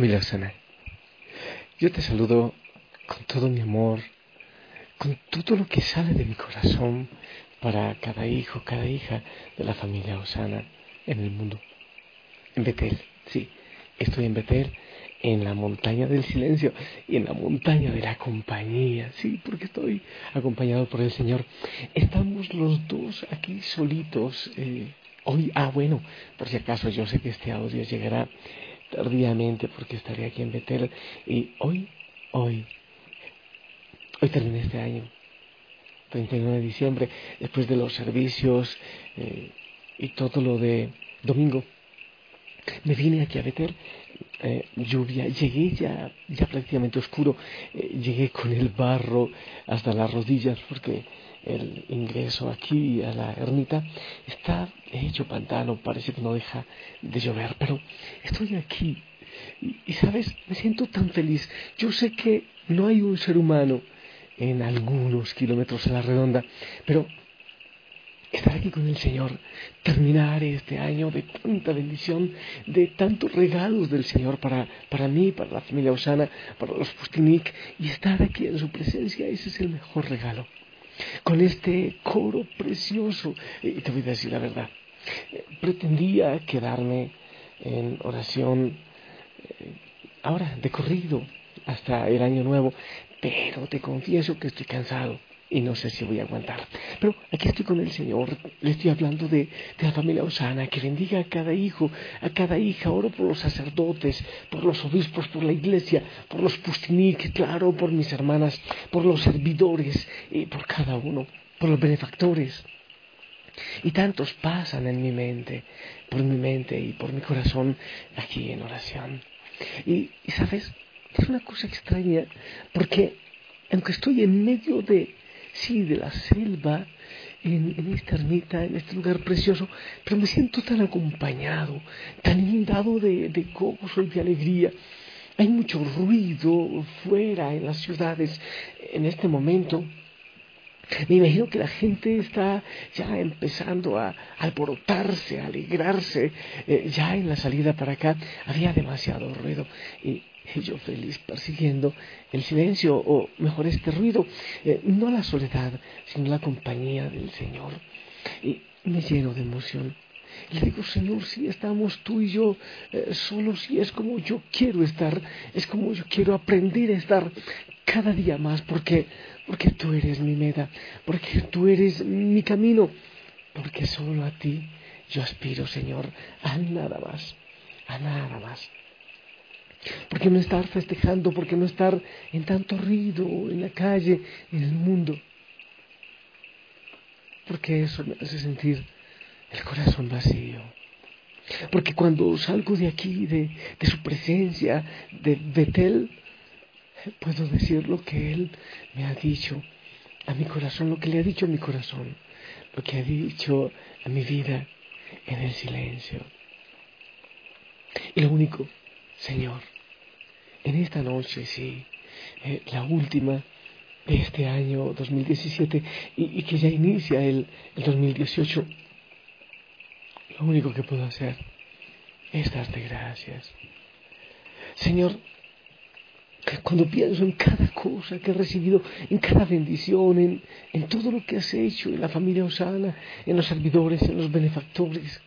Familia sana, yo te saludo con todo mi amor, con todo lo que sale de mi corazón para cada hijo, cada hija de la familia Osana en el mundo. En Betel, sí, estoy en Betel, en la montaña del silencio y en la montaña de la compañía, sí, porque estoy acompañado por el Señor. Estamos los dos aquí solitos. Eh, hoy, ah, bueno, por si acaso yo sé que este audio llegará tardíamente porque estaré aquí en Betel y hoy, hoy, hoy terminé este año, 31 de diciembre, después de los servicios eh, y todo lo de domingo. Me vine aquí a Betel, eh, lluvia, llegué ya, ya prácticamente oscuro, eh, llegué con el barro hasta las rodillas porque el ingreso aquí a la ermita. Está hecho pantano, parece que no deja de llover, pero estoy aquí. Y, sabes, me siento tan feliz. Yo sé que no hay un ser humano en algunos kilómetros a la redonda, pero estar aquí con el Señor, terminar este año de tanta bendición, de tantos regalos del Señor para, para mí, para la familia Osana, para los Pustinik, y estar aquí en su presencia, ese es el mejor regalo con este coro precioso. Y te voy a decir la verdad, pretendía quedarme en oración eh, ahora de corrido hasta el año nuevo, pero te confieso que estoy cansado y no sé si voy a aguantar. Pero aquí estoy con el Señor, le estoy hablando de, la familia Osana, que bendiga a cada hijo, a cada hija, oro por los sacerdotes, por los obispos, por la iglesia, por los pustinik, claro, por mis hermanas, por los servidores, y por cada uno, por los benefactores. Y tantos pasan en mi mente, por mi mente y por mi corazón aquí en oración. y sabes, es una cosa extraña, porque aunque estoy en medio de, sí, de la selva, en, esta ermita, en este lugar precioso, pero me siento tan acompañado, tan inundado de, de gozo y de alegría. Hay mucho ruido fuera en las ciudades en este momento. Me imagino que la gente está ya empezando a alborotarse, a alegrarse. Eh, ya en la salida para acá había demasiado ruido. Y yo feliz persiguiendo el silencio, o mejor este ruido, eh, no la soledad, sino la compañía del Señor. Y me lleno de emoción. Le digo, Señor, si estamos tú y yo eh, solos, y es como yo quiero estar, es como yo quiero aprender a estar cada día más, porque, porque tú eres mi meta, porque tú eres mi camino, porque solo a ti yo aspiro, Señor, a nada más, a nada más. ¿Por qué no estar festejando? ¿Por qué no estar en tanto ruido, en la calle, en el mundo? Porque eso me hace sentir el corazón vacío. Porque cuando salgo de aquí, de, de su presencia, de Betel, puedo decir lo que Él me ha dicho a mi corazón, lo que le ha dicho a mi corazón, lo que ha dicho a mi vida en el silencio. Y lo único Señor, en esta noche, sí, eh, la última de este año 2017 y, que ya inicia el, el 2018, lo único que puedo hacer es darte gracias. Señor, cuando pienso en cada cosa que he recibido, en cada bendición, en, en todo lo que has hecho, en la familia Osana, en los servidores, en los benefactores,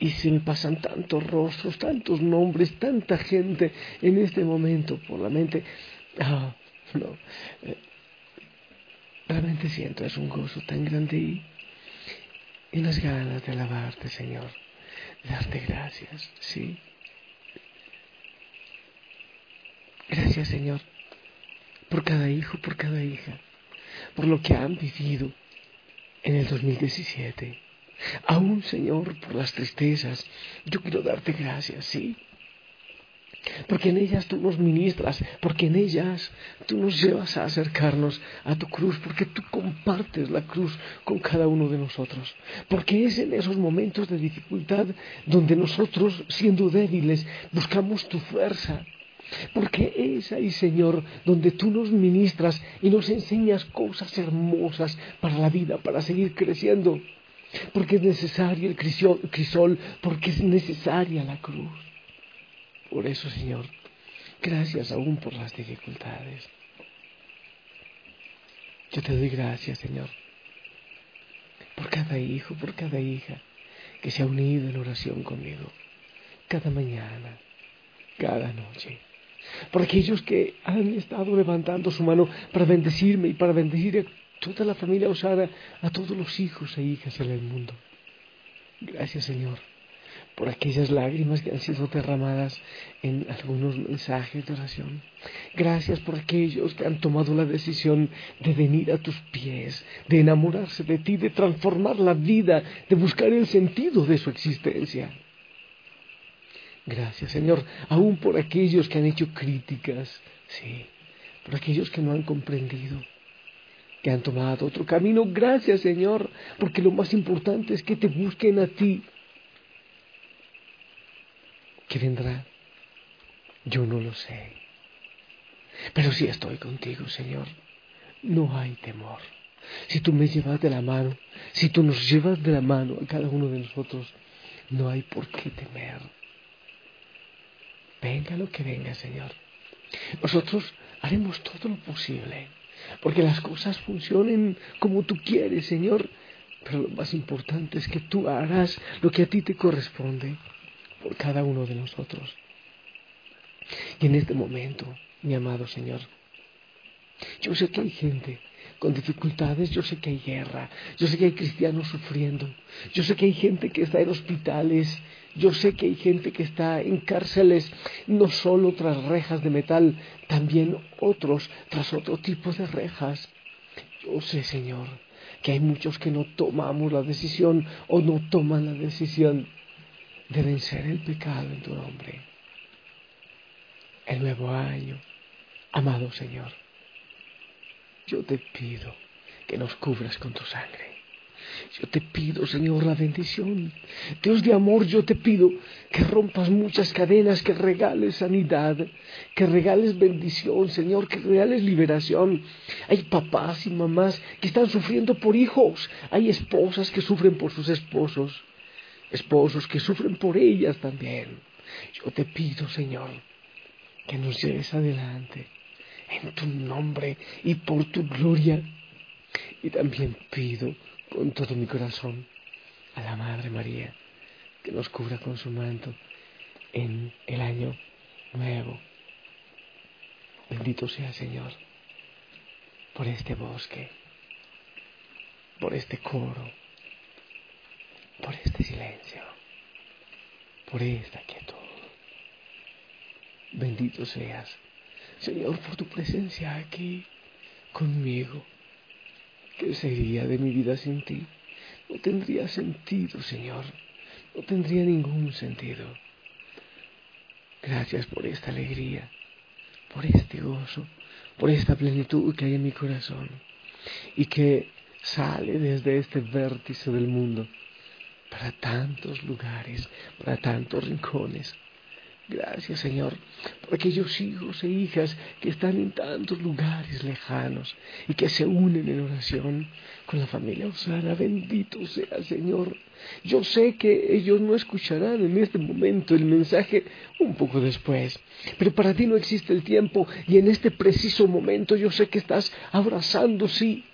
y se me pasan tantos rostros, tantos nombres, tanta gente en este momento por la mente. Ah, no. Eh, realmente siento, es un gozo tan grande y, y unas ganas de alabarte, Señor, darte gracias, sí. Gracias, Señor, por cada hijo, por cada hija, por lo que han vivido en el 2017 Aún, Señor, por las tristezas, yo quiero darte gracias, sí. Porque en ellas tú nos ministras, porque en ellas tú nos llevas a acercarnos a tu cruz, porque tú compartes la cruz con cada uno de nosotros. Porque es en esos momentos de dificultad donde nosotros, siendo débiles, buscamos tu fuerza. Porque es ahí, Señor, donde tú nos ministras y nos enseñas cosas hermosas para la vida, para seguir creciendo porque es necesario el crisol, porque es necesaria la cruz. Por eso, Señor, gracias aún por las dificultades. Yo te doy gracias, Señor, por cada hijo, por cada hija que se ha unido en oración conmigo, cada mañana, cada noche. Por aquellos que han estado levantando su mano para bendecirme y para bendecir a toda la familia Osana, a todos los hijos e hijas en el mundo. Gracias, Señor por aquellas lágrimas que han sido derramadas en algunos mensajes de oración. Gracias por aquellos que han tomado la decisión de venir a tus pies, de enamorarse de ti, de transformar la vida, de buscar el sentido de su existencia. Gracias, Señor, aún por aquellos que han hecho críticas, sí, por aquellos que no han comprendido, que han tomado otro camino. Gracias, Señor, porque lo más importante es que te busquen a ti ¿Qué vendrá? Yo no lo sé. Pero si estoy contigo, Señor, no hay temor. Si tú me llevas de la mano, si tú nos llevas de la mano a cada uno de nosotros, no hay por qué temer. Venga lo que venga, Señor. Nosotros haremos todo lo posible, porque las cosas funcionen como tú quieres, Señor. Pero lo más importante es que tú harás lo que a ti te corresponde por cada uno de nosotros. Y en este momento, mi amado Señor, yo sé que hay gente con dificultades, yo sé que hay guerra, yo sé que hay cristianos sufriendo, yo sé que hay gente que está en hospitales, yo sé que hay gente que está en cárceles, no solo tras rejas de metal, también otros tras otro tipo de rejas. Yo sé, Señor, que hay muchos que no tomamos la decisión o no toman la decisión de vencer el pecado en tu nombre. El nuevo año, amado Señor, yo te pido que nos cubras con tu sangre. Yo te pido, Señor, la bendición. Dios de amor, yo te pido que rompas muchas cadenas, que regales sanidad, que regales bendición, Señor, que regales liberación. Hay papás y mamás que están sufriendo por hijos. Hay esposas que sufren por sus esposos esposos que sufren por ellas también. Yo te pido, Señor, que nos lleves adelante en tu nombre y por tu gloria. Y también pido con todo mi corazón a la Madre María que nos cubra con su manto en el año nuevo. Bendito sea, Señor, por este bosque, por este coro por este silencio, por esta quietud. Bendito seas, Señor, por tu presencia aquí conmigo. ¿Qué sería de mi vida sin ti? No tendría sentido, Señor. No tendría ningún sentido. Gracias por esta alegría, por este gozo, por esta plenitud que hay en mi corazón y que sale desde este vértice del mundo para tantos lugares, para tantos rincones. Gracias, Señor, por aquellos hijos e hijas que están en tantos lugares lejanos y que se unen en oración con la familia Osana. Bendito sea, Señor. Yo sé que ellos no escucharán en este momento el mensaje un poco después, pero para ti no existe el tiempo y en este preciso momento yo sé que estás abrazando, sí,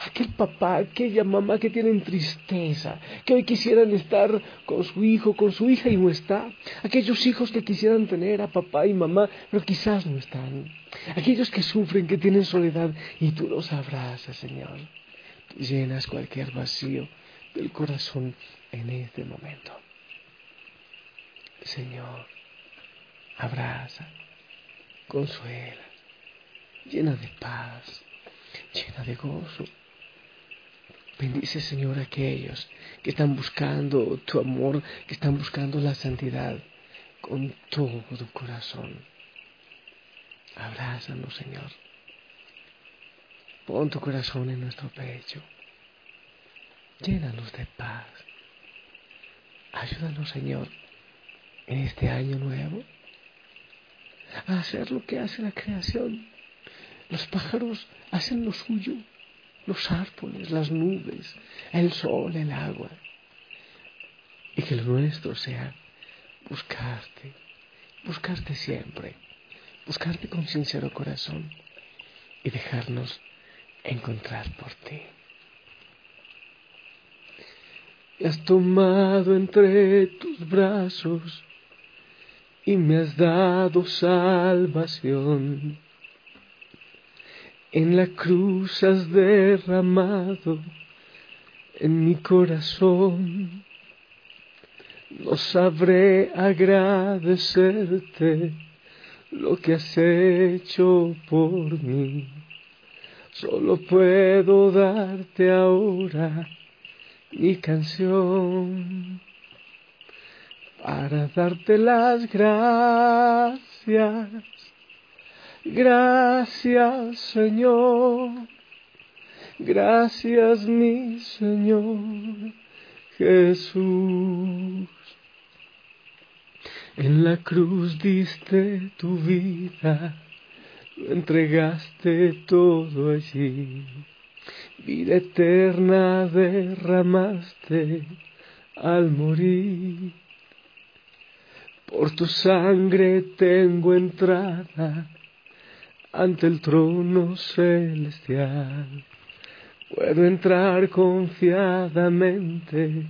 aquel papá, aquella mamá que tienen tristeza, que hoy quisieran estar con su hijo, con su hija y no está, aquellos hijos que quisieran tener a papá y mamá, pero quizás no están, aquellos que sufren, que tienen soledad y tú los abrazas, Señor, tú llenas cualquier vacío del corazón en este momento. Señor, abraza, consuela, llena de paz, llena de gozo Bendice, Señor, a aquellos que están buscando tu amor, que están buscando la santidad con todo tu corazón. Abrázanos, Señor. Pon tu corazón en nuestro pecho. Llénanos de paz. Ayúdanos, Señor, en este año nuevo a hacer lo que hace la creación. Los pájaros hacen lo suyo los árboles, las nubes, el sol, el agua. Y que lo nuestro sea buscarte buscarte siempre, buscarte con sincero corazón y dejarnos encontrar por ti. Me has tomado entre tus brazos y me has dado salvación. En la cruz has derramado en mi corazón. No sabré agradecerte lo que has hecho por mí. Solo puedo darte ahora mi canción para darte las gracias. Gracias Señor, gracias mi Señor Jesús. En la cruz diste tu vida, lo entregaste todo allí. Vida eterna derramaste al morir. Por tu sangre tengo entrada ante el trono celestial. Puedo entrar confiadamente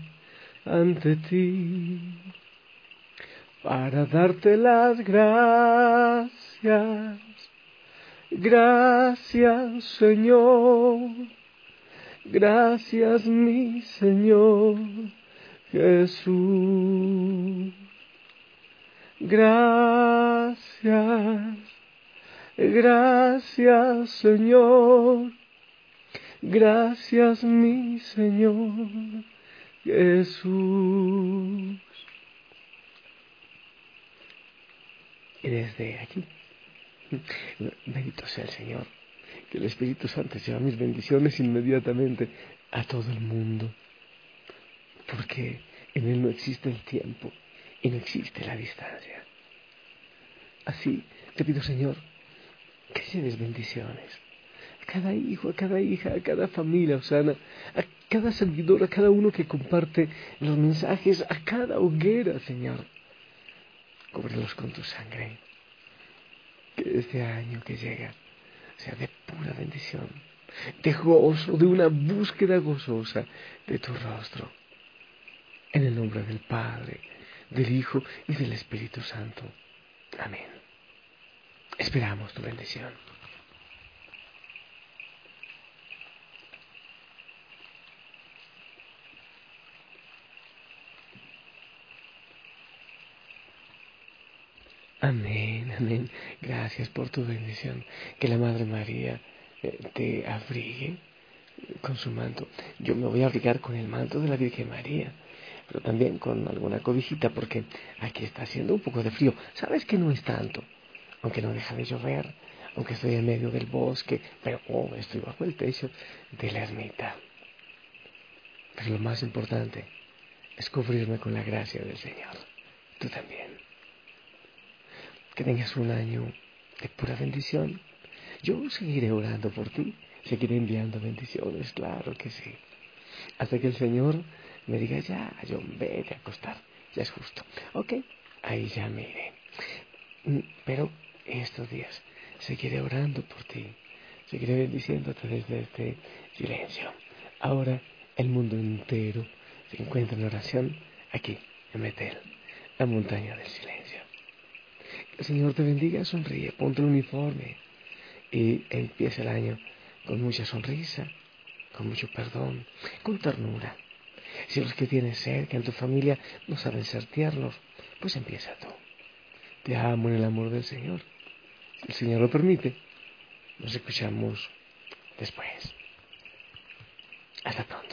ante ti para darte las gracias. Gracias Señor, gracias mi Señor Jesús. Gracias, gracias Señor, gracias mi Señor Jesús. Y desde aquí, bendito sea el Señor, que el Espíritu Santo lleva mis bendiciones inmediatamente a todo el mundo, porque en Él no existe el tiempo y no existe la distancia. Así te pido, Señor, lleves bendiciones a cada hijo, a cada hija, a cada familia, Osana, a cada servidor, a cada uno que comparte los mensajes, a cada hoguera, Señor. Cúbrelos con tu sangre. Que este año que llega sea de pura bendición, de gozo, de una búsqueda gozosa de tu rostro. En el nombre del Padre, del Hijo y del Espíritu Santo. Amén. Esperamos tu bendición. Amén, amén. Gracias por tu bendición. Que la Madre María eh, te abrigue con su manto. Yo me voy a abrigar con el manto de la Virgen María pero también con alguna cobijita porque aquí está haciendo un poco de frío. Sabes que no es tanto, aunque no deja de llover, aunque estoy en medio del bosque, pero oh, estoy bajo el techo de la ermita. Pero lo más importante es cubrirme con la gracia del Señor. Tú también. Que tengas un año de pura bendición. Yo seguiré orando por ti, seguiré enviando bendiciones, claro que sí. Hasta que el Señor me diga, ya, yo vete a acostar, ya es justo. Ok, ahí ya me iré. Mm, pero estos días seguiré orando por ti, seguiré bendiciéndote desde este silencio. Ahora el mundo entero se encuentra en oración aquí, en Betel, la montaña del silencio. El Señor te bendiga, sonríe, ponte el uniforme y empieza el año con mucha sonrisa, con mucho perdón, con ternura si los que tienes cerca en tu familia no saben ser tiernos, pues empieza tú. Te amo en el amor del Señor. Si el Señor lo permite, nos escuchamos después. Hasta pronto.